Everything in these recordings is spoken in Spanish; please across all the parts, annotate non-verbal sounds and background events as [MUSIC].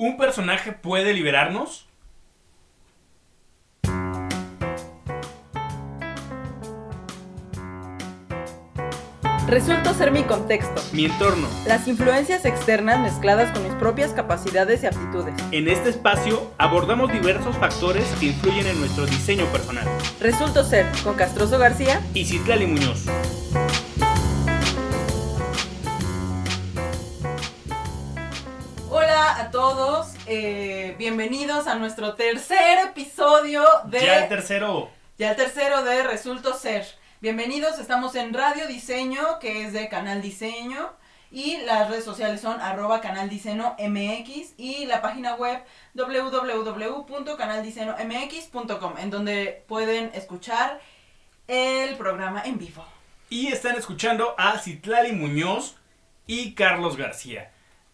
¿Un personaje puede liberarnos? Resulto ser mi contexto, Mi entorno. las influencias externas mezcladas con mis propias capacidades y aptitudes. En este espacio abordamos diversos factores que influyen en nuestro diseño personal. Resulto ser con Castroso García. Y Citlali Muñoz. Eh, bienvenidos a nuestro tercer episodio de... Ya el tercero. Ya el tercero de Resulto Ser. Bienvenidos, estamos en Radio Diseño, que es de Canal Diseño. Y las redes sociales son arroba Canal Diseño MX y la página web www.canaldiseñomx.com, en donde pueden escuchar el programa en vivo. Y están escuchando a Citlali Muñoz y Carlos García.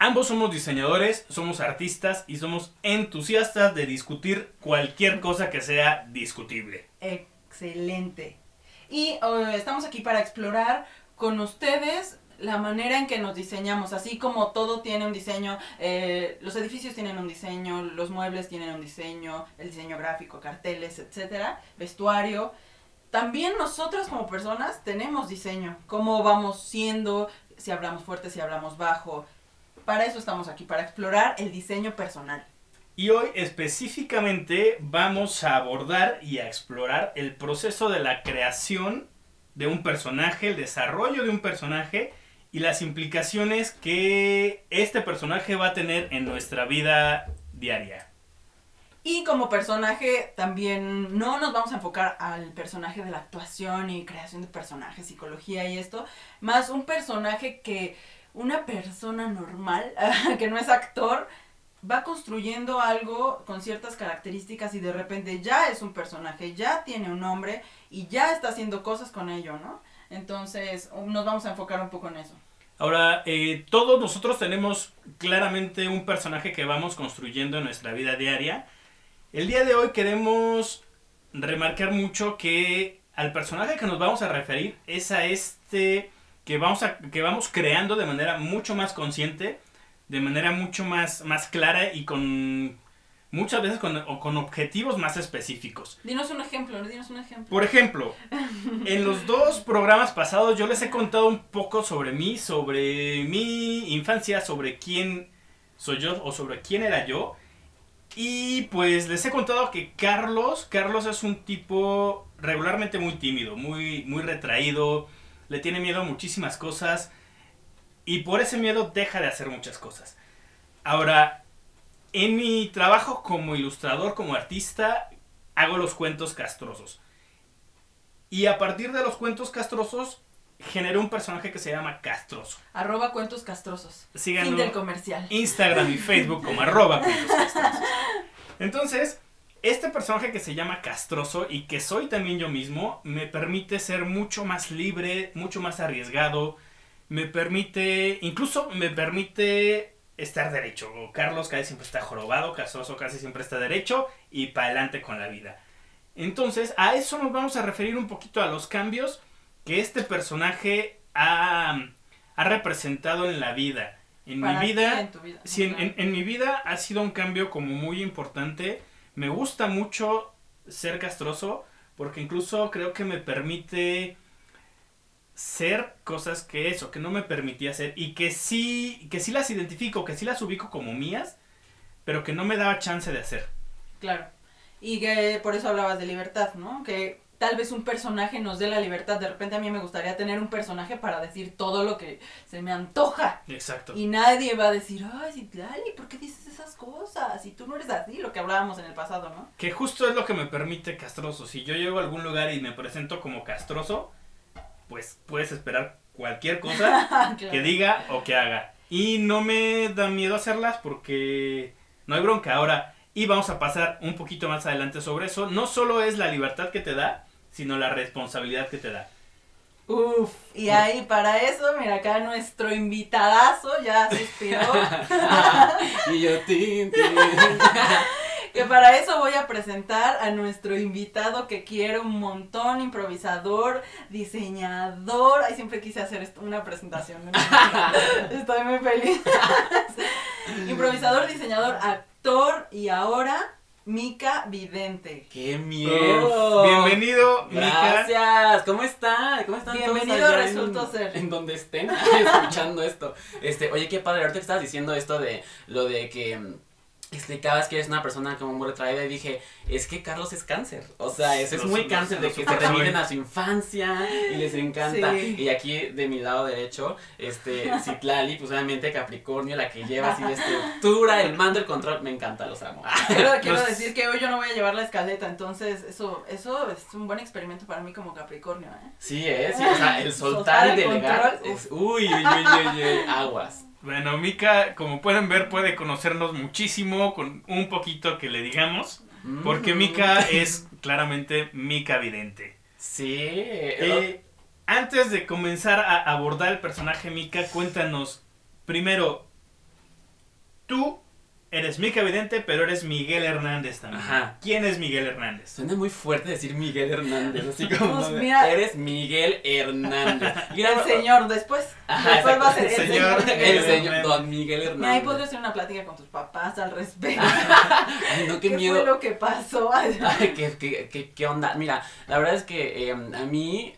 Ambos somos diseñadores, somos artistas y somos entusiastas de discutir cualquier cosa que sea discutible. Excelente. Y estamos aquí para explorar con ustedes la manera en que nos diseñamos, así como todo tiene un diseño, eh, los edificios tienen un diseño, los muebles tienen un diseño, el diseño gráfico, carteles, etcétera, vestuario. También nosotros como personas tenemos diseño, cómo vamos siendo, si hablamos fuerte, si hablamos bajo. Para eso estamos aquí, para explorar el diseño personal. Y hoy específicamente vamos a abordar y a explorar el proceso de la creación de un personaje, el desarrollo de un personaje y las implicaciones que este personaje va a tener en nuestra vida diaria. Y como personaje también no nos vamos a enfocar al personaje de la actuación y creación de personajes, psicología y esto, más un personaje que una persona normal, [LAUGHS] que no es actor, va construyendo algo con ciertas características y de repente ya es un personaje, ya tiene un nombre y ya está haciendo cosas con ello, ¿no? Entonces nos vamos a enfocar un poco en eso. Ahora, eh, todos nosotros tenemos claramente un personaje que vamos construyendo en nuestra vida diaria. El día de hoy queremos remarcar mucho que al personaje que nos vamos a referir es a este que vamos, a, que vamos creando de manera mucho más consciente, de manera mucho más, más clara y con muchas veces con, o con objetivos más específicos. Dinos un ejemplo, dinos un ejemplo. Por ejemplo, en los [LAUGHS] dos programas pasados yo les he contado un poco sobre mí, sobre mi infancia, sobre quién soy yo o sobre quién era yo. Y pues les he contado que Carlos, Carlos es un tipo regularmente muy tímido, muy, muy retraído, le tiene miedo a muchísimas cosas y por ese miedo deja de hacer muchas cosas. Ahora, en mi trabajo como ilustrador, como artista, hago los cuentos castrosos. Y a partir de los cuentos castrosos, generé un personaje que se llama Castroso. Arroba cuentos castrosos. Síganlo Fin del comercial. Instagram y Facebook como arroba cuentos castrosos. [LAUGHS] Entonces, este personaje que se llama Castroso y que soy también yo mismo, me permite ser mucho más libre, mucho más arriesgado, me permite, incluso me permite estar derecho. Carlos casi siempre está jorobado, Castroso casi siempre está derecho y para adelante con la vida. Entonces, a eso nos vamos a referir un poquito a los cambios que este personaje ha, ha representado en la vida. En Para mi vida, en tu vida. sí, en- en mi vida ha sido un cambio como muy importante. Me gusta mucho ser castroso porque incluso creo que me permite ser cosas que eso, que no me permitía hacer y que sí, que sí las identifico, que sí las ubico como mías, pero que no me daba chance de hacer. Claro. Y que por eso hablabas de libertad, ¿no? Que tal vez un personaje nos dé la libertad. De repente a mí me gustaría tener un personaje para decir todo lo que se me antoja. Exacto. Y nadie va a decir, ay, Citlali, ¿por qué dices esas cosas? Y tú no eres así, lo que hablábamos en el pasado, ¿no? Que justo es lo que me permite castroso. Si yo llego a algún lugar y me presento como castroso, pues puedes esperar cualquier cosa [LAUGHS] Claro. que diga o que haga. Y no me da miedo hacerlas porque no hay bronca. Ahora, y vamos a pasar un poquito más adelante sobre eso. No solo es la libertad que te da, sino la responsabilidad que te da. Uf, y ahí para eso, mira acá nuestro invitadazo ya suspiró. [LAUGHS] y yo, tin, tin. que para eso voy a presentar a nuestro invitado que quiero un montón, improvisador, diseñador. Ay, siempre quise hacer esto- una presentación. ¿no? [LAUGHS] Estoy muy feliz. Improvisador, diseñador, actor y ahora Mica Vidente. ¡Qué miedo! Bienvenido, Mica. Gracias. ¿Cómo están? ¿Cómo están todos Bienvenido allá resultó en, ser. En donde estén [LAUGHS] escuchando esto. Este, oye, qué padre. Ahorita que estabas diciendo esto de lo de que explicabas que eres una persona como muy retraída y dije, es que Carlos es cáncer. O sea, eso es muy cáncer de que se remiten a su infancia y les encanta. Sí. Y aquí de mi lado derecho, este, [LAUGHS] Citlali, pues obviamente Capricornio, la que lleva así la [LAUGHS] estructura, el mando, el control, me encanta, los amo. Quiero, quiero Los- decir que hoy yo no voy a llevar la escaleta, entonces eso, eso es un buen experimento para mí como Capricornio, ¿eh? Sí, es, sí, o sea, el soltar Soltar y el delegar control, es, uy, uy, uy, uy, uy, aguas. Bueno, Mica, como pueden ver, puede conocernos muchísimo con un poquito que le digamos. Porque Mm. Mica es claramente Mica Vidente. Sí. Eh, antes de comenzar a abordar el personaje Mica, cuéntanos primero, tú eres Mica Vidente, pero eres Miguel Hernández también. Ajá. ¿Quién es Miguel Hernández? Suena muy fuerte decir Miguel Hernández, así como Pues de, mira. eres Miguel Hernández. [LAUGHS] Y El señor después. Ajá, después va a ser el Señor. señor. El Miguel señor Hernández. Don Miguel Mira, Hernández. ahí podría hacer una plática con tus papás al [LAUGHS] respecto. Ay, no, qué, ¿Qué miedo. fue lo que pasó? Ay, ¿qué, qué, qué, qué onda? Mira, la verdad es que eh, a mí,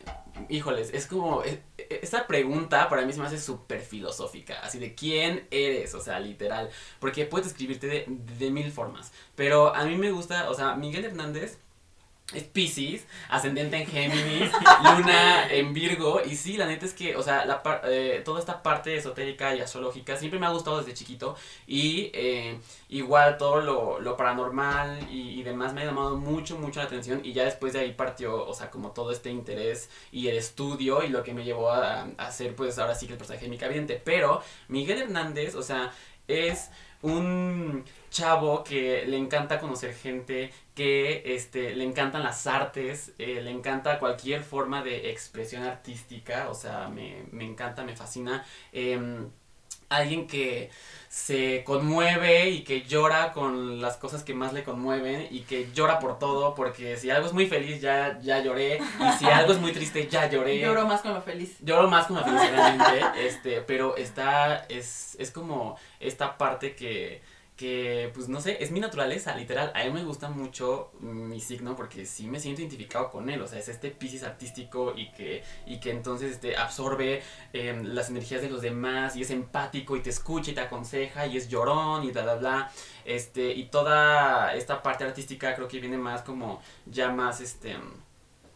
híjoles, es como, eh, eh, esta pregunta para mí se me hace súper filosófica, así de quién eres, o sea, literal, porque puedes escribirte de, de mil formas, pero a mí me gusta, o sea, Miguel Hernández es Pisces, ascendente en Géminis, [LAUGHS] Luna en Virgo, y sí, la neta es que, o sea, la par- eh, toda esta parte esotérica y astrológica siempre me ha gustado desde chiquito, y eh, igual todo lo, lo paranormal y, demás me ha llamado mucho, mucho la atención, y ya después de ahí partió, o sea, como todo este interés y el estudio, y lo que me llevó a, a hacer, pues, ahora sí que el personaje de Mica Vidente, pero Miguel Hernández, o sea, es un chavo que le encanta conocer gente, que este, le encantan las artes, eh, le encanta cualquier forma de expresión artística, o sea, me, me encanta, me fascina. Em, alguien que se conmueve y que llora con las cosas que más le conmueven y que llora por todo, porque si algo es muy feliz ya, ya lloré, y si algo es muy triste ya lloré. Lloro más con lo feliz. Lloro más con la felicidad, realmente, este, pero está, es, es como esta parte que, que, pues no sé, es mi naturaleza, literal. A mí me gusta mucho mi signo porque sí me siento identificado con él, o sea, es este piscis artístico y que, y que entonces este, absorbe em, las energías de los demás y es empático y te escucha y te aconseja y es llorón y bla, bla, bla. Este, y toda esta parte artística creo que viene más como, ya más, este...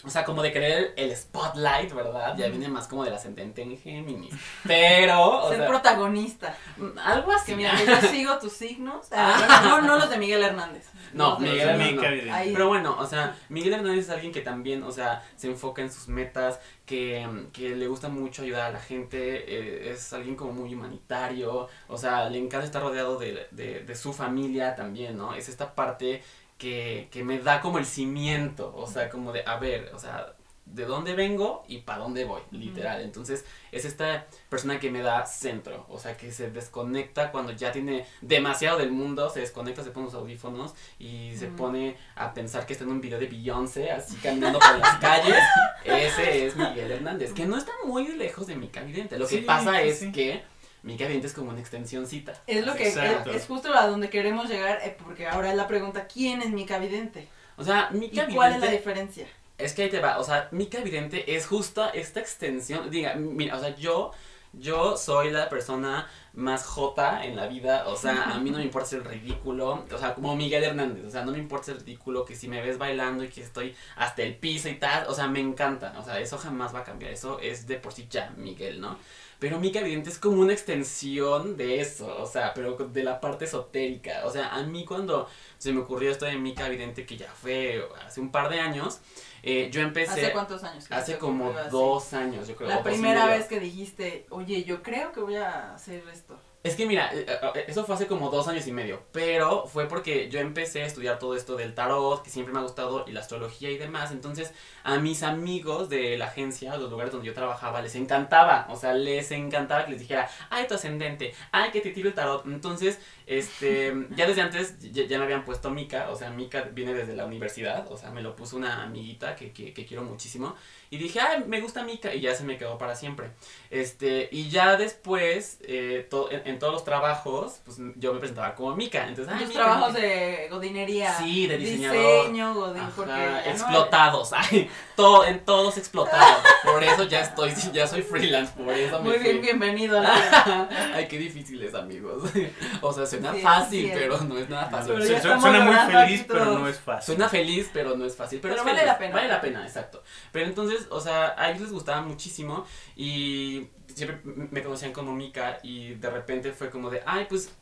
O sea, como de querer el spotlight, ¿verdad? Ya viene más como del ascendente en Géminis. Pero, o Ser sea, protagonista. algo así. Que mira, que yo [LAUGHS] sigo tus signos. Ah, no, no los de Miguel Hernández. No, de- Miguel Hernández. No. Pero bueno, o sea, Miguel Hernández es alguien que también, o sea, se enfoca en sus metas, que, que le gusta mucho ayudar a la gente, eh, es alguien como muy humanitario, o sea, le encanta estar rodeado de, de, de su familia también, ¿no? Es esta parte que, que me da como el cimiento, o sea, como de, a ver, o sea, de dónde vengo y para dónde voy, literal. Entonces, es esta persona que me da centro, o sea, que se desconecta cuando ya tiene demasiado del mundo, se desconecta, se pone los audífonos y se pone a pensar que está en un video de Beyoncé, así caminando por las [LAUGHS] calles. Ese es Miguel Hernández, que no está muy lejos de Mica Vidente. Lo que pasa es sí. que Mica Vidente es como una extensioncita. Es lo que es, es justo a donde queremos llegar, eh, porque ahora es la pregunta, ¿quién es Mica Vidente? O sea, ¿Y Mica cuál es la diferencia? Es que ahí te va, o sea, Mica Vidente es justa esta extensión, diga, mira, o sea, yo, yo soy la persona más jota en la vida, o sea, a mí no me importa ser ridículo, o sea, como Miguel Hernández, o sea, no me importa ser ridículo, que si me ves bailando y que estoy hasta el piso y tal, o sea, me encanta, o sea, eso jamás va a cambiar, eso es de por sí ya Miguel, ¿no? Pero Mica Vidente es como una extensión de eso, o sea, pero de la parte esotérica, o sea, a mí cuando se me ocurrió esto de Mica Vidente, que ya fue hace un par de años, eh, yo empecé ¿Hace cuántos años? que hace como así? dos años, yo creo. La primera vez que dijiste, oye, yo creo que voy a hacer esto. Es que mira, eh, eh, eso fue hace como dos años y medio, pero fue porque yo empecé a estudiar todo esto del tarot, que siempre me ha gustado, y la astrología y demás, entonces a mis amigos de la agencia, los lugares donde yo trabajaba, les encantaba, o sea, les encantaba que les dijera, ay, tu ascendente, ay, que te tiro el tarot, entonces, este, [LAUGHS] ya desde antes ya, ya me habían puesto Mica, o sea, Mica viene desde la universidad, o sea, me lo puso una amiguita que, que, que quiero muchísimo, Y dije, ay, me gusta Mika. Y ya se me quedó para siempre. Este, y ya después, eh, to- en, en todos los trabajos, pues yo me presentaba como Mika. Entonces, ay, Tus Mika, trabajos Mika. de godinería. Sí, de diseñador. Diseño, godín, Ajá, porque no explotados, [LAUGHS] ay, todo, en todos explotados. Por eso ya estoy, ya soy freelance, por eso me Muy fui. bien, bienvenido [LAUGHS] a la Ay, qué difícil es, amigos. [LAUGHS] O sea, suena Sí, fácil, sí pero no es nada fácil. Pero Se- ya suena, suena muy feliz, pero no es fácil. Suena feliz, pero no es fácil. Pero, Pero es vale feliz. la pena. Vale la pena, exacto. Pero entonces, o sea, a ellos les gustaba muchísimo y siempre me conocían como Mika y de repente fue como de, ay, pues,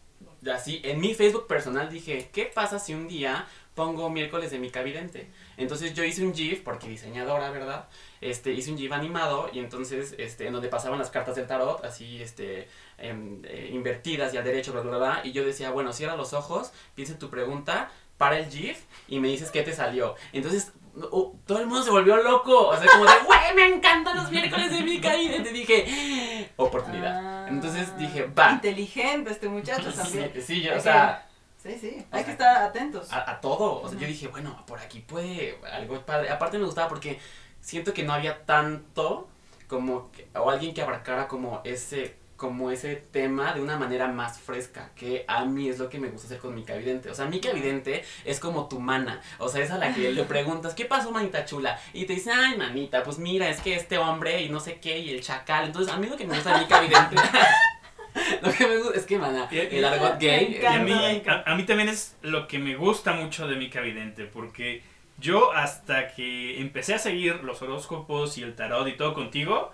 así, en mi Facebook personal dije, ¿qué pasa si un día pongo miércoles de Mika Vidente? Entonces yo hice un GIF, porque diseñadora, ¿verdad? Este, hice un GIF animado y entonces, este, en donde pasaban las cartas del tarot, así, este, em, eh, invertidas y al derecho, bla, bla, bla, y yo decía, bueno, cierra los ojos, piensa en tu pregunta, para el GIF y me dices qué te salió. Entonces, uh, todo el mundo se volvió loco, o sea, como de, [LAUGHS] güey, me encantan los miércoles de Mika y te dije, oportunidad. Ah, Entonces dije, va. Inteligente este muchacho también. Sí, sí, yo, o sea, Sí, sí. Hay que estar atentos. a, a todo. O sea, yo dije, bueno, por aquí puede algo padre. Aparte me gustaba porque siento que no había tanto como que- o alguien que abarcara como ese como ese tema de una manera más fresca, que a mí es lo que me gusta hacer con Mica Vidente. O sea, Mica Vidente es como tu mana. O sea, es a la que le [LAUGHS] preguntas, ¿qué pasó, manita chula? Y te dice, ay, manita, pues mira, es que este hombre y no sé qué, y el chacal. Entonces, a mí lo que me gusta de Mica Vidente... [LAUGHS] lo que me gusta es que, mana, Y- el argot gay... Me Y a mí, encanta. a, a mí también es lo que me gusta mucho de Mica Vidente, porque yo hasta que empecé a seguir los horóscopos y el tarot y todo contigo,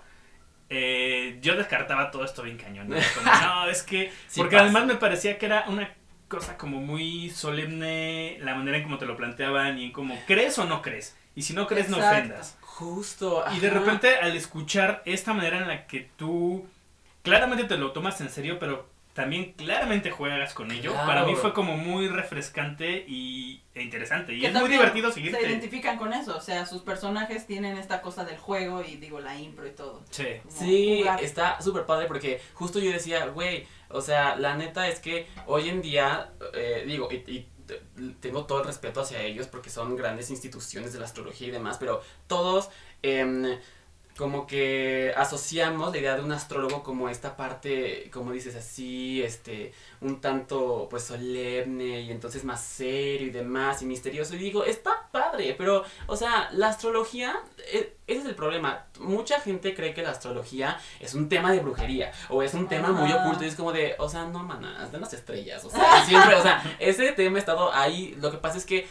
eh, yo descartaba todo esto bien cañón. ¿no? Como, [LAUGHS] no, es que... Sí porque pasa. además me parecía que era una cosa como muy solemne, la manera en cómo te lo planteaban y en cómo crees o no crees. Y si no crees, no ofendas. Justo. Y de repente al escuchar esta manera en la que tú claramente te lo tomas en serio, pero también claramente juegas con ello, Claro. para mí fue como muy refrescante y, e interesante. Y Que es muy divertido Se seguirte. identifican con eso. O sea, sus personajes tienen esta cosa del juego y digo, la impro y todo. Sí. Como Sí, jugar. está súper padre porque justo yo decía, güey, o sea, la neta es que hoy en día, eh, digo, y, y tengo todo el respeto hacia ellos porque son grandes instituciones de la astrología y demás, pero todos em, como que asociamos la idea de un astrólogo como esta parte, como dices así, este, un tanto pues solemne y entonces más serio y demás y misterioso y digo, está padre, pero o sea, la astrología, eh, ese es el problema. Mucha gente cree que la astrología es un tema de brujería o es un tema muy Ah. oculto y es como de, o sea, no, manas, de las estrellas, o sea, [LAUGHS] siempre, o sea, ese tema ha estado ahí. Lo que pasa es que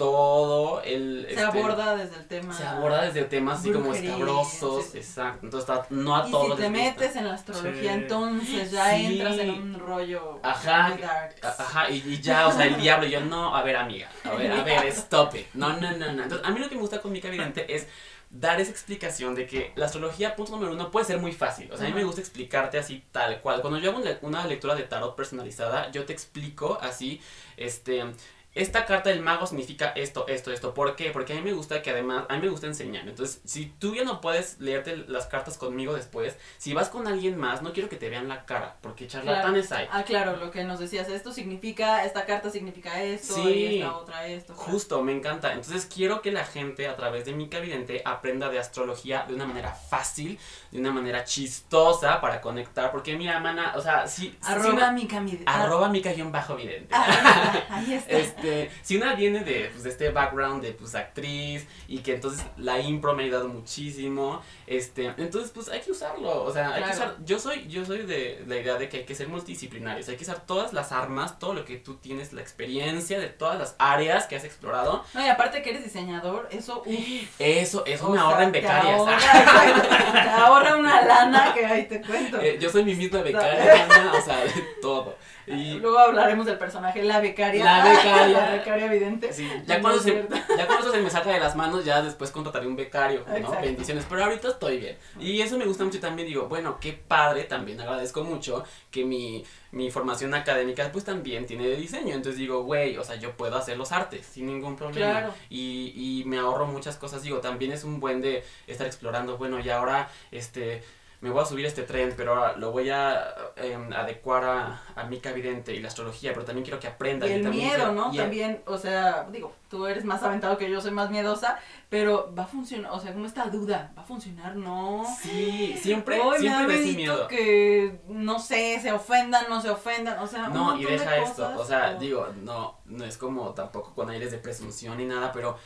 todo el... Se este, aborda desde el tema. Se aborda desde temas así como escabrosos, sí, sí. exacto. Entonces, está- no a Y todos si te les gusta. metes en la astrología, Sí. entonces ya Sí. entras en un rollo Ajá, muy dark. A- Ajá, y, y ya, o sea, el diablo, y yo, no, a ver, amiga, a ver, a ver, stop it. No, no, no, no. Entonces, a mí lo que me gusta con Mica Vidente es dar esa explicación de que la astrología, punto número uno, puede ser muy fácil. O sea, a mí me gusta explicarte así tal cual. Cuando yo hago una lectura de tarot personalizada, yo te explico así, este... Esta carta del mago significa esto, esto, esto. ¿Por qué? Porque a mí me gusta que además, a mí me gusta enseñar. Entonces, si tú ya no puedes leerte las cartas conmigo después, si vas con alguien más, no quiero que te vean la cara, porque charlatanes hay. Ah, claro, lo que nos decías, esto significa, esta carta significa esto, Sí. y esta otra esto. claro. Justo, me encanta. Entonces quiero que la gente a través de Mica Vidente aprenda de astrología de una manera fácil, de una manera chistosa para conectar. Porque mira, mana, o sea, si... si Arroba una- mi arroba Mica-Vidente. Ah, ahí está. [LAUGHS] Este, si una viene de, pues, de este background de pues actriz y que entonces la impro me ha ayudado muchísimo, este, entonces pues hay que usarlo, o sea, hay que usar, yo soy, yo soy de la idea de que hay que ser multidisciplinarios, hay que usar todas las armas, todo lo que tú tienes, la experiencia de todas las áreas que has explorado, No, y aparte que eres diseñador, eso, uf, eso, eso me sea, ahorra en te becarias. ahorra, [LAUGHS] te ahorra una lana que ahí te cuento. Eh, yo soy mi misma becaria, o sea, de todo. Y Luego hablaremos del personaje, la becaria. La becaria. [LAUGHS] la becaria evidente. Sí, No ya, cuando se, ya cuando eso se me saca de las manos, ya después contrataré un becario. Bendiciones. Pero ahorita estoy bien. Y eso me gusta mucho también. Digo, bueno, qué padre. También agradezco mucho que mi, mi formación académica, pues también tiene de diseño. Entonces digo, güey, o sea, yo puedo hacer los artes sin ningún problema. Claro. Y, y me ahorro muchas cosas. Digo, también es un buen de estar explorando. Bueno, y ahora, este me voy a subir este tren, pero ahora lo voy a em, adecuar a, a mi vidente y la astrología, pero también quiero que aprenda. Y el también miedo, quiero- ¿no? y el- También, o sea, digo, tú eres más aventado que yo, soy más miedosa, pero va a funcionar, o sea, como esta duda, ¿va a funcionar? No. Sí, siempre, Hoy me siempre de ese miedo. que, no sé, se ofendan, no se ofendan, o sea, un No, y de deja esto, o sea, o- digo, no, no es como tampoco con aires de presunción ni nada, pero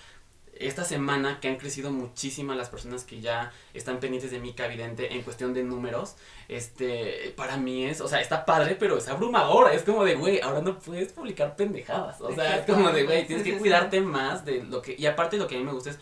esta semana que han crecido muchísimas las personas que ya están pendientes de mi cavidente en cuestión de números, este, para mí es, o sea, está padre, pero es abrumador, es como de, güey, ahora no puedes publicar pendejadas, o sea, es como de, güey, tienes que cuidarte más de lo que, y aparte lo que a mí me gusta es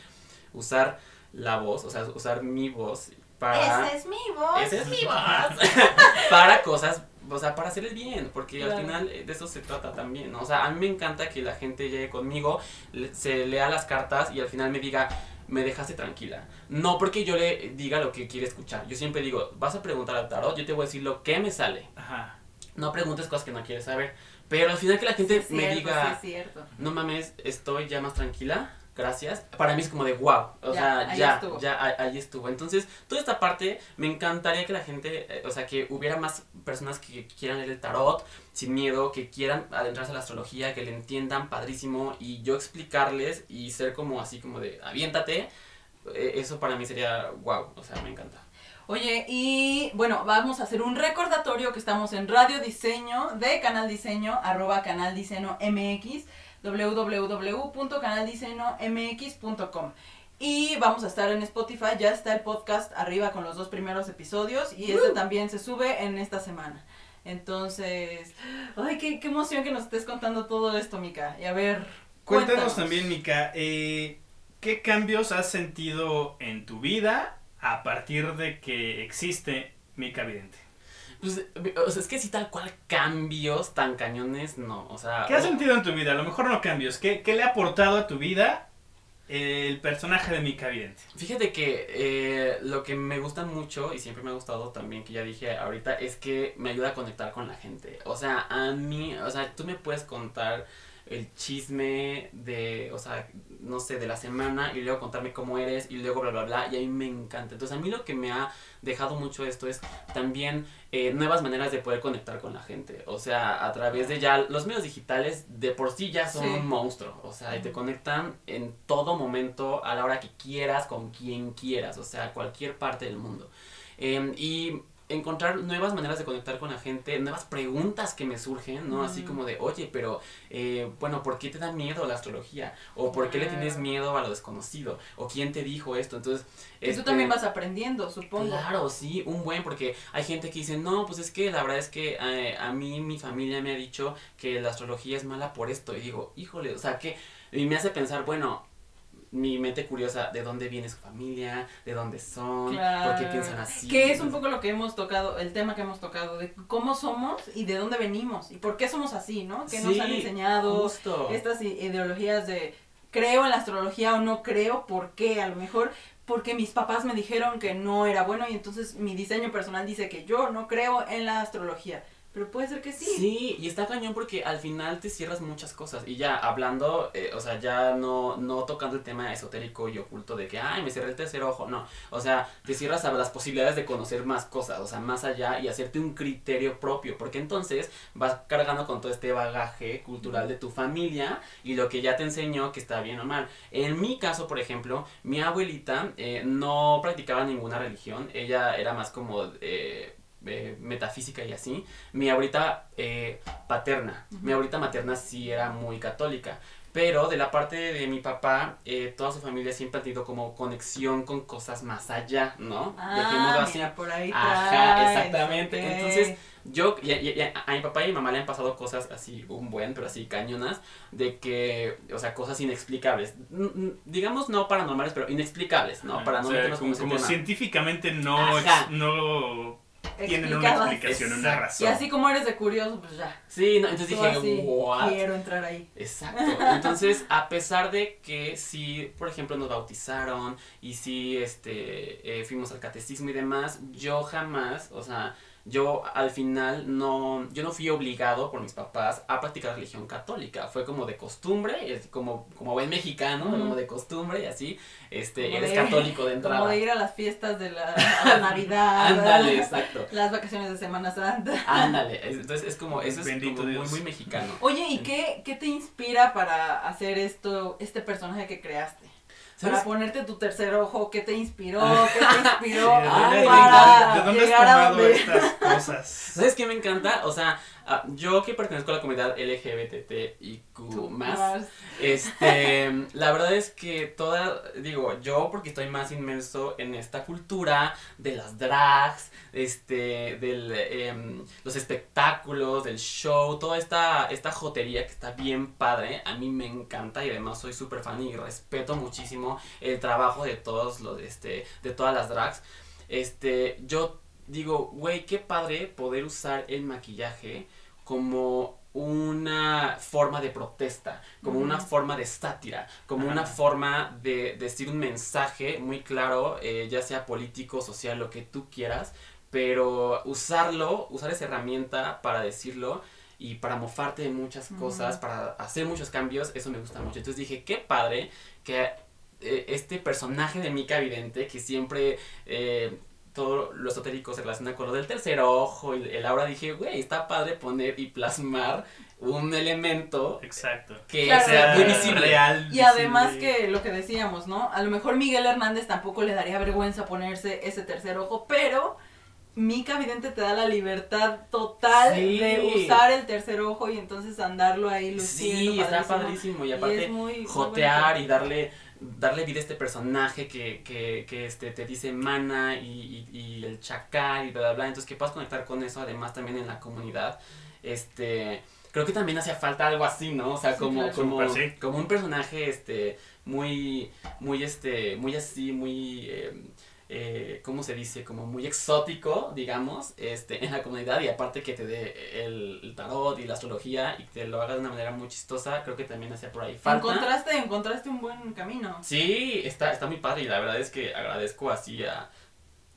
usar la voz, o sea, usar mi voz para... Esa es mi voz. Esa es mi [LAUGHS] voz. [LAUGHS] para cosas, o sea, para hacer el bien, porque Claro. al final eh, de eso se trata también, ¿no? O sea, a mí me encanta que la gente llegue conmigo, le- se lea las cartas y al final me diga, me dejaste tranquila. No porque yo le diga lo que quiere escuchar. Yo siempre digo, vas a preguntar al tarot, yo te voy a decir lo que me sale. Ajá. No preguntes cosas que no quieres saber. Pero al final que la gente Sí, me cierto, diga, sí, es cierto. no mames, estoy ya más tranquila, gracias. Para mí es como de wow, o Ya, sea, ya, estuvo. ya, ahí, ahí estuvo. Entonces, toda esta parte, me encantaría que la gente, eh, o sea, que hubiera más personas que quieran leer el tarot sin miedo, que quieran adentrarse a la astrología, que le entiendan padrísimo y yo explicarles y ser como así como de aviéntate. eh, Eso para mí sería wow, o sea, me encanta. Oye, y bueno, vamos a hacer un recordatorio que estamos en Radio Diseño de Canal Diseño, arroba Canal Diseño MX, www.canaldiseñomx.com. Y vamos a estar en Spotify, ya está el podcast arriba con los dos primeros episodios y este también se sube en esta semana. Entonces, ay, qué, qué emoción que nos estés contando todo esto, Mica. Y a ver, Cuéntanos también, Mika, eh, ¿qué cambios has sentido en tu vida a partir de que existe Mika Vidente? Pues, o sea, es que si tal cual cambios tan cañones, no, o sea... ¿Qué has o- sentido en tu vida? A lo mejor no cambios. ¿Qué, qué le ha aportado a tu vida el personaje de Mika Vidente? Fíjate que eh, lo que me gusta mucho y siempre me ha gustado también, que ya dije ahorita, es que me ayuda a conectar con la gente. O sea, a mí, o sea, tú me puedes contar el chisme de, o sea, no sé, de la semana y luego contarme cómo eres y luego bla, bla, bla, y a mí me encanta. Entonces, a mí lo que me ha dejado mucho esto es también eh, nuevas maneras de poder conectar con la gente. O sea, a través de ya los medios digitales de por sí ya son Sí. un monstruo. O sea, y te conectan en todo momento, a la hora que quieras, con quien quieras. O sea, cualquier parte del mundo. Eh, y encontrar nuevas maneras de conectar con la gente, nuevas preguntas que me surgen, ¿no? Así como de, oye, pero, eh, bueno, ¿por qué te da miedo la astrología? ¿O por qué le tienes miedo a lo desconocido? ¿O quién te dijo esto? Entonces, que tú este, también vas aprendiendo, supongo. Claro, sí, un buen, porque hay gente que dice, no, pues es que la verdad es que eh, a mí mi familia me ha dicho que la astrología es mala por esto. Y digo, híjole, o sea, que y me hace pensar, bueno, mi mente curiosa, ¿de dónde viene su familia? ¿De dónde son? ¿Por qué piensan así? Que es un poco lo que hemos tocado, el tema que hemos tocado, de cómo somos y de dónde venimos y por qué somos así, ¿no? Que nos han enseñado Justo. estas ideologías de creo en la astrología o no creo, ¿por qué? A lo mejor porque mis papás me dijeron que no era bueno y entonces mi diseño personal dice que yo no creo en la astrología. Pero puede ser que sí. Sí, y está cañón porque al final te cierras muchas cosas. Y ya hablando, eh, o sea, ya no, no tocando el tema esotérico y oculto de que, ay, me cerré el tercer ojo. No, o sea, te cierras a las posibilidades de conocer más cosas, o sea, más allá y hacerte un criterio propio. Porque entonces vas cargando con todo este bagaje cultural de tu familia y lo que ya te enseñó que está bien o mal. En mi caso, por ejemplo, mi abuelita eh, no practicaba ninguna religión. Ella era más como... eh, eh, metafísica y así, mi abuelita eh, paterna, mi abuelita materna sí era muy católica, pero de la parte de mi papá, eh, toda su familia siempre ha tenido como conexión con cosas más allá, ¿no? Dejémoslo Ah, así. mira, por ahí Ajá, traes, exactamente. Entonces, yo, y, y- y a mi papá y mi mamá le han pasado cosas así, un buen, pero así cañonas, de que, o sea, cosas inexplicables. Digamos no paranormales, pero inexplicables, ¿no? Para no O sea, meternos como, como, científicamente no, ex- no tienen una explicación, una razón. Y así como eres de curioso, pues ya. Sí, no, entonces Tú dije, así, what? quiero entrar ahí. Exacto. Entonces, a pesar de que sí, por ejemplo, nos bautizaron y sí, este, eh, fuimos al catecismo y demás, yo jamás, o sea, yo al final no, yo no fui obligado por mis papás a practicar religión católica, fue como de costumbre, es como, como buen mexicano, como de costumbre y así, este, Como eres de- católico de [LAUGHS] entrada. Como de ir a las fiestas de la, Navidad. Ándale, exacto. [LAUGHS] Las vacaciones de Semana Santa. Ándale, es- entonces es como, eso es como muy, muy mexicano. Oye, ¿y qué, qué te inspira para hacer esto, este personaje que creaste? ¿Sabes? Para ponerte tu tercer ojo, ¿qué te inspiró? ¿Qué te [LAUGHS] inspiró ¿de dónde- para ¿De dónde has a tomado donde- estas cosas? ¿Sabes qué me encanta? O sea, ah, yo que pertenezco a la comunidad LGBTIQ más, este, [LAUGHS] la verdad es que toda, digo, yo porque estoy más inmerso en esta cultura de las drags, este, del, em, los espectáculos, del show, toda esta, esta jotería que está bien padre, a mí me encanta y además soy súper fan y respeto muchísimo el trabajo de todos los, este, de todas las drags, este, yo digo, güey, qué padre poder usar el maquillaje como una forma de protesta, como una forma de sátira, como una forma de decir un mensaje muy claro, eh, ya sea político, social, lo que tú quieras, pero usarlo, usar esa herramienta para decirlo y para mofarte de muchas cosas, para hacer muchos cambios, eso me gusta mucho. Entonces dije, qué padre que eh, este personaje de Mika Vidente, que siempre eh, todo lo esotérico se relaciona con lo del tercer ojo y el aura, dije, güey, está padre poner y plasmar un elemento Exacto. que Claro. sea muy visible. real. Y además visible. que lo que decíamos, ¿no? A lo mejor Miguel Hernández tampoco le daría vergüenza ponerse ese tercer ojo, pero Mica Vidente te da la libertad total Sí. de usar el tercer ojo y entonces andarlo ahí luciendo. Sí, está padrísimo. Y Y aparte, es muy- muy jotear y darle darle vida a este personaje que, que, que este, te dice mana y, y, y el chacal y bla bla bla. Entonces que puedas conectar con eso, además también en la comunidad. Este creo que también hacía falta algo así, ¿no? O sea, Sí, como, claro. como, sí. como un personaje este muy, muy este, muy así, muy eh, eh, ¿cómo se dice? Como muy exótico, digamos, este, en la comunidad y aparte que te dé el, el tarot y la astrología y que lo haga de una manera muy chistosa, creo que también hacía por ahí falta. Encontraste, encontraste un buen camino. Sí, está, está muy padre y la verdad es que agradezco así a,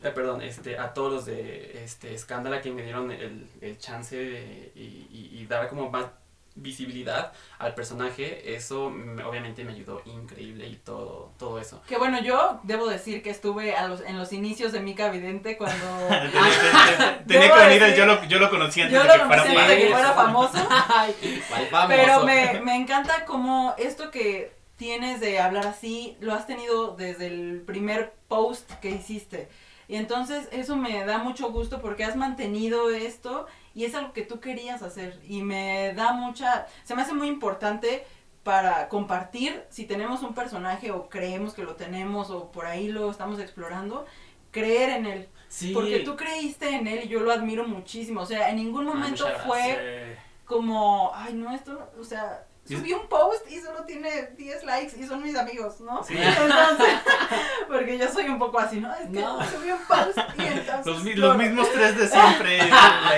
eh, perdón, este, a todos los de este Escándala que me dieron el, el chance de- y, y, y dar como más visibilidad al personaje, eso obviamente me ayudó increíble y todo, todo eso. Que bueno, yo debo decir que estuve a los, en los inicios de Mica Vidente cuando [LAUGHS] Tenía- que yo lo, yo lo conocí antes yo de lo que fuera conocí antes de que fuera famoso. [LAUGHS] Ay, cuál famoso. Pero me, me encanta como esto que tienes de hablar así, lo has tenido desde el primer post que hiciste. Y entonces eso me da mucho gusto porque has mantenido esto y es algo que tú querías hacer. Y me da mucha, se me hace muy importante para compartir si tenemos un personaje o creemos que lo tenemos o por ahí lo estamos explorando, creer en él. Sí. Porque tú creíste en él y yo lo admiro muchísimo. O sea, en ningún Ay, momento fue como, ay, no, esto, o sea, subí un post y solo tiene 10 likes y son mis amigos, ¿no? Sí. Entonces, [LAUGHS] porque yo soy un poco así, ¿no? Es que No. subí un post y entonces... los mismos [LAUGHS] tres de siempre.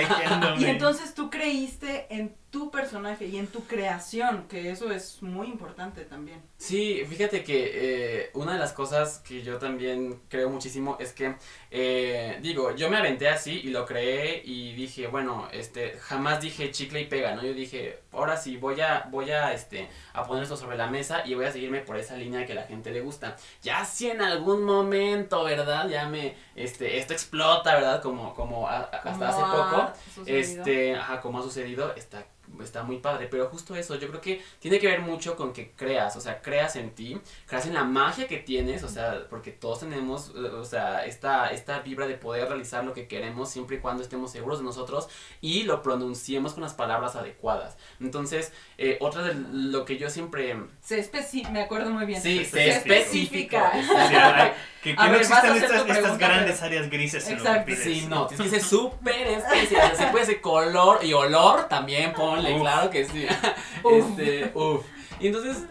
likeándome. Y entonces tú creíste en tu personaje y en tu creación, que eso es muy importante también. Sí, fíjate que eh, una de las cosas que yo también creo muchísimo es que, eh, digo, yo me aventé así y lo creé y dije, bueno, este, jamás dije chicle y pega, ¿no? Yo dije, ahora sí, voy a, voy a, este, a poner esto sobre la mesa y voy a seguirme por esa línea que a la gente le gusta. Ya si en algún momento, ¿verdad? Ya me, este, esto explota, ¿verdad? Como, como a- hasta hace ha poco. sucedido. Este, ajá, como ha sucedido, está, está muy padre. Pero justo eso, yo creo que tiene que ver mucho con que creas, o sea, creas en ti, creas en la magia que tienes, o sea, porque todos tenemos, eh, o sea, esta, esta vibra de poder realizar lo que queremos siempre y cuando estemos seguros de nosotros y lo pronunciemos con las palabras adecuadas. Entonces, eh, otra de lo que yo siempre... Se especi me acuerdo muy bien. Sí, Se se especifica. especifica. [LAUGHS] Que, que A no ver, existan estas, estas grandes áreas grises Exacto. Sí, no, tienes que ser súper especial. Se puede ser color y olor también, ponle, Uf. claro que sí. [LAUGHS] Uf. Este, uff. Y entonces,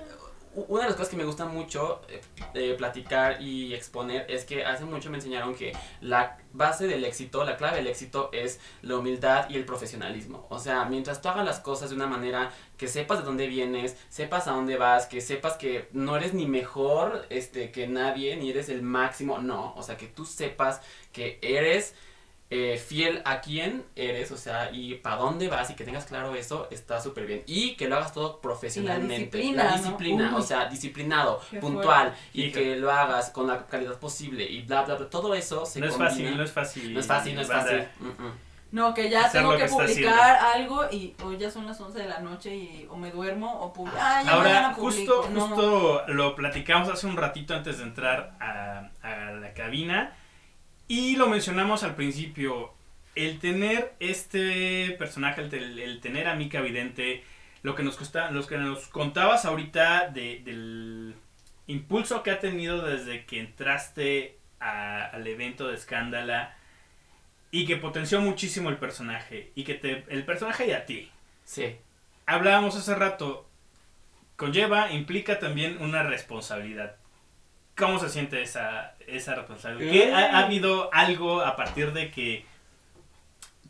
una de las cosas que me gusta mucho eh, eh, platicar y exponer es que hace mucho me enseñaron que la base del éxito, la clave del éxito es la humildad y el profesionalismo. O sea, mientras tú hagas las cosas de una manera que sepas de dónde vienes, sepas a dónde vas, que sepas que no eres ni mejor este, que nadie, ni eres el máximo, no. O sea, que tú sepas que eres eh, fiel a quién eres, o sea, y para dónde vas y que tengas claro eso, está súper bien. Y que lo hagas todo profesionalmente. disciplina, La disciplina, o sea, disciplinado, Qué puntual, y que lo hagas con la calidad posible y bla, bla, bla. Todo eso se No es combina. fácil, no es fácil. No es fácil, no es fácil. No, que ya Hacer tengo que publicar algo y hoy ya son las 11 de la noche y o me duermo o publico. Ah, ya Ahora, mañana publico. justo, No. justo lo platicamos hace un ratito antes de entrar a, a la cabina y lo mencionamos al principio. El tener este personaje, el, el tener a Mika Vidente, lo que nos costa, los que nos contabas ahorita de- del impulso que ha tenido desde que entraste a- al evento de Escándala y que potenció muchísimo el personaje y que te, el personaje y a ti Sí. hablábamos hace rato, conlleva, implica también una responsabilidad. ¿Cómo se siente esa, esa responsabilidad? ¿Qué ha, ha habido algo a partir de que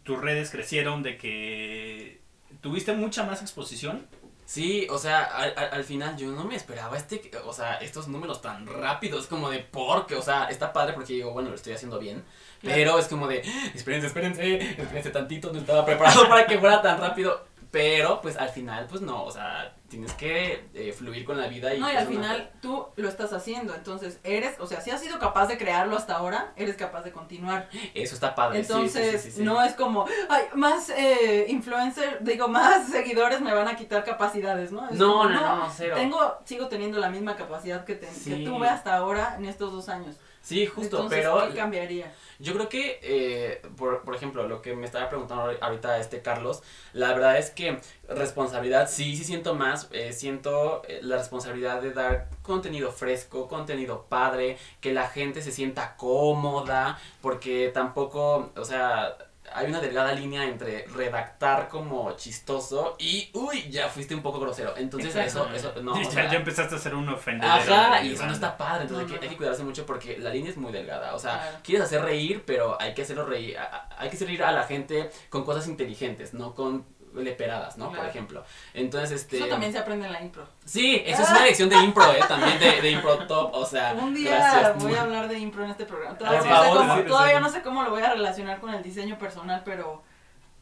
tus redes crecieron, de que tuviste mucha más exposición? Sí, o sea, al, al- al final yo no me esperaba este, o sea, estos números tan rápidos, como de porque, o sea, está padre porque digo, bueno, lo estoy haciendo bien, Claro. pero es como de, espérense, espérense, espérense tantito, no estaba preparado [LAUGHS] para que fuera tan rápido, pero pues al final, pues no, o sea, tienes que eh, fluir con la vida y... No, y pues, al una- final tú lo estás haciendo, entonces eres, o sea, si has sido capaz de crearlo hasta ahora, eres capaz de continuar. Eso está padre, sí, sí, Entonces, sí, sí, sí. no es como, ay, más eh, influencer, digo, más [LAUGHS] seguidores me van a quitar capacidades, ¿no? Es No, como, no, no, cero. Tengo, sigo teniendo la misma capacidad que, te- que tuve hasta ahora en estos dos años. Sí, justo, Entonces, pero ¿qué cambiaría? Yo creo que, eh, por, por ejemplo, lo que me estaba preguntando ahor- ahorita este Carlos, la verdad es que responsabilidad, sí, sí siento más, eh, siento eh, la responsabilidad de dar contenido fresco, contenido padre, que la gente se sienta cómoda, porque tampoco, o sea, hay una delgada línea entre redactar como chistoso y, uy, ya fuiste un poco grosero. Entonces Exacto. eso, eso, no, o ya, sea, ya empezaste a ser un ofendedor. Ajá, y eso no está padre, entonces No, hay, que, no, hay que no. cuidarse mucho porque la línea es muy delgada. O sea, Claro. quieres hacer reír, pero hay que hacerlo reír. Hay que hacer reír a la gente con cosas inteligentes, no con leperadas, ¿no? Por ejemplo. Entonces, este. Eso también se aprende en la impro. Sí, eso es una lección de impro, ¿eh? También de, de impro top, o sea. Un día gracias. voy a hablar de impro en este programa. Todavía, Por no, sé cómo, sí, sí, todavía sí. no sé cómo lo voy a relacionar con el diseño personal, pero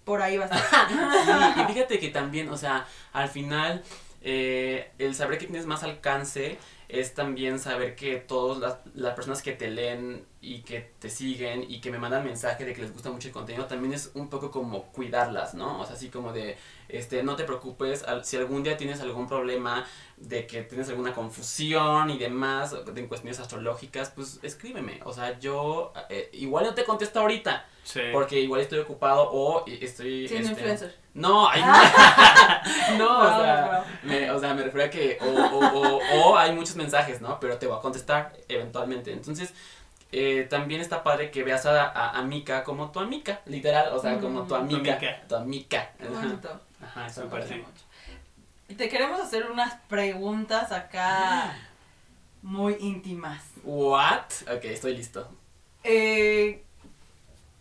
por ahí va a estar. [LAUGHS] Sí, y fíjate que también, o sea, al final, eh, el saber que tienes más alcance es también saber que todas las, las personas que te leen y que te siguen y que me mandan mensaje de que les gusta mucho el contenido, también es un poco como cuidarlas, ¿no? O sea, así como de, este, no te preocupes, al- si algún día tienes algún problema de que tienes alguna confusión y demás, de en cuestiones astrológicas, pues escríbeme. O sea, yo eh, igual no te contesto ahorita, Sí. porque igual estoy ocupado o estoy... Siendo este, influencer. no, ay, [LAUGHS] [LAUGHS] no, o, Bravo, sea, bravo. me, o sea, me refiero a que o, o, o, o hay muchos mensajes, ¿no? Pero te voy a contestar eventualmente. Entonces, eh, también está padre que veas a, a, a Mika como tu amiga, literal, o sea, como tu Mm. amiga. amiga. Tu amiga. Qué Ajá. bonito. Ajá, eso me parece. mucho. Y te queremos hacer unas preguntas acá muy íntimas. What? Ok, estoy listo. Eh,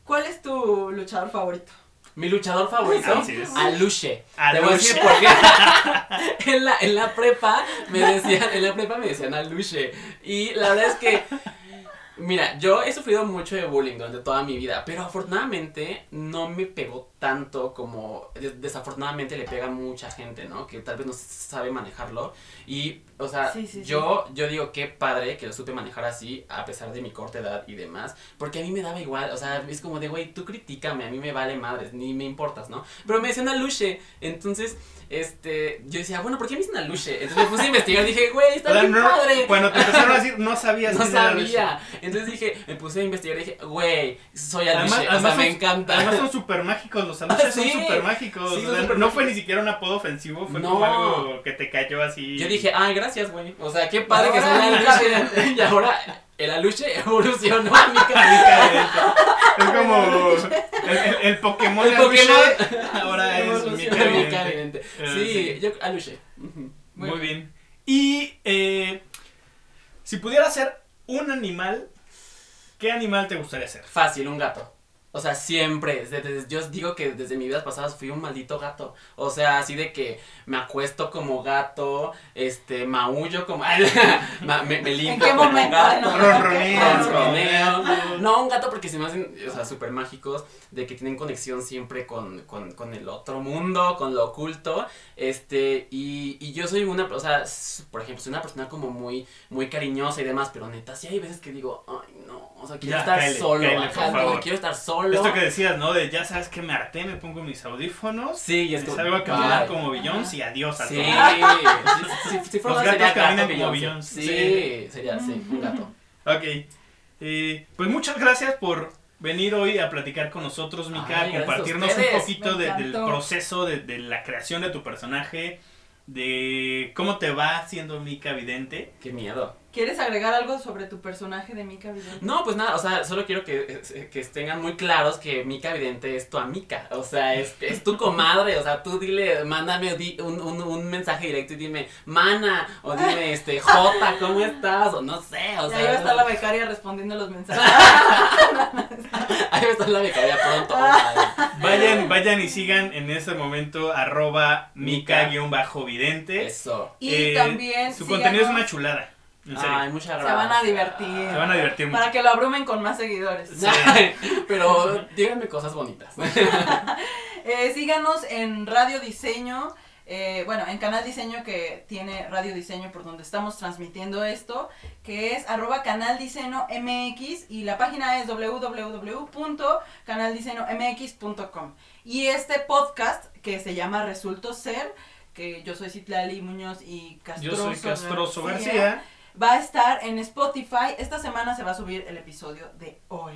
¿Cuál es tu luchador favorito? Mi luchador favorito. Aluche. Aluche. Te voy a decir por qué. [LAUGHS] [LAUGHS] en, la, en la prepa me decían, en la prepa me decían Aluche. Y la verdad es que, mira, yo he sufrido mucho de bullying durante toda mi vida, pero afortunadamente no me pegó tanto como des- desafortunadamente le pega a mucha gente, ¿no? Que tal vez no sabe manejarlo. Y, o sea, Sí, sí, sí. yo, yo digo qué padre que lo supe manejar así, a pesar de mi corta edad y demás, porque a mí me daba igual, o sea, es como de, güey, tú critícame, a mí me vale madres, ni me importas, ¿no? Pero me decían Aluche, entonces, este, yo decía, bueno, ¿por qué me dicen Aluche? Entonces me puse a investigar, dije, güey, está bien no- padre. Cuando te empezaron a decir, no sabías [LAUGHS] No sabía. Entonces dije, me puse a investigar y dije, güey, soy Aluche, Además, o sea, además me son- encanta. Además son [LAUGHS] super mágicos, los Ah, [LAUGHS] sí. son super mágicos. Sí, o son sea, súper no fue ni siquiera un apodo ofensivo, fue No. como algo que te cayó así. Yo dije, ay, gracias, güey. O sea, qué padre que Ahora Aluche. [LAUGHS] y ahora el Aluche evolucionó a [LAUGHS] mi Es como el, el- el Pokémon. El Aluche, Pokémon. Ahora es Mica. Evidente. Eh, Sí, sí. yo Aluche. Muy bien. Y eh, si pudiera ser un animal, ¿qué animal te gustaría ser? Fácil, un gato. O sea, siempre. Desde, yo digo que desde mi vida pasada fui un maldito gato. O sea, así de que me acuesto como gato, este, maullo como. [LAUGHS] me, me, limpio ¿En qué como momento? gato. Ronroneo. No, un gato porque se me hacen, o sea, súper mágicos, de que tienen conexión siempre con, con, con, el otro mundo, con lo oculto. Este, y, y yo soy una, o sea, por ejemplo, soy una persona como muy, muy cariñosa y demás, pero neta, sí hay veces que digo, ay, no, o sea, quiero estar solo, quiero estar solo. Esto que decías, ¿no? De ya sabes que me harté, me pongo mis audífonos. Sí, y es como. Salgo a caminar como Beyoncé y adiós a sí. todo. si, [LAUGHS] Los gatos caminan como Beyoncé. Sí, sería, sí, un gato. Ok. Eh, pues muchas gracias por venir hoy a platicar con nosotros, Mika, a compartirnos un poquito del proceso de, de, la creación de tu personaje, de cómo te va siendo Mika Vidente. Qué miedo. ¿Quieres agregar algo sobre tu personaje de Mika Vidente? No, pues nada, o sea, solo quiero que, que tengan muy claros que Mika Vidente es tu amiga, o sea, es, es tu comadre, o sea, tú dile, mándame un, un, un, mensaje directo y dime, mana, o dime, [LAUGHS] este, Jota, ¿cómo estás? O no sé, o sea. Ahí va a estar la becaria respondiendo los mensajes. [LAUGHS] [LAUGHS] Ahí va a estar la becaria pronto. vayan, vayan y sigan en este momento arroba Mika-vidente. Eso. Y eh, también. Su contenido es una chulada. Ay, muchas gracias. Se van a divertir. Se van a divertir mucho. Para que lo abrumen con más seguidores. Sí, [LAUGHS] pero díganme cosas bonitas. [LAUGHS] eh, síganos en Radio Diseño. Eh, bueno, en Canal Diseño que tiene Radio Diseño por donde estamos transmitiendo esto, que es arroba Canal Diseño MX y la página es www.canaldiseñomx.com. Y este podcast que se llama Resulto Ser, que yo soy Citlali Muñoz y Castroso, yo soy Castroso García va a estar en Spotify. Esta semana se va a subir el episodio de hoy.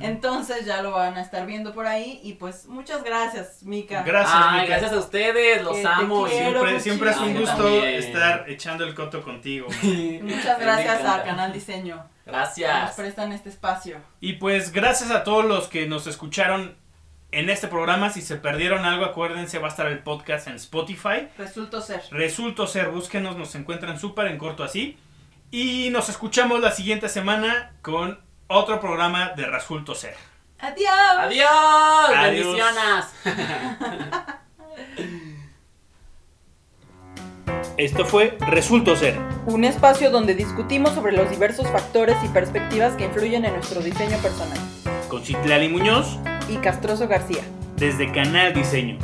Entonces ya lo van a estar viendo por ahí. Y pues muchas gracias, Mika. Gracias, Mika. Gracias a ustedes, los amo. Siempre, siempre es un gusto estar echando el coto contigo. [LAUGHS] muchas gracias a Canal Diseño. Gracias. nos prestan este espacio. Y pues gracias a todos los que nos escucharon en este programa. Si se perdieron algo, acuérdense, va a estar el podcast en Spotify. Resulto ser. Resulto ser, búsquenos, nos encuentran súper en corto así. Y nos escuchamos la siguiente semana con otro programa de Resulto ser. Adiós. Adiós. Bendiciones. [LAUGHS] Esto fue Resulto Ser. Un espacio donde discutimos sobre los diversos factores y perspectivas que influyen en nuestro diseño personal. Con Citlali Muñoz y Castroso García. Desde Canal Diseño.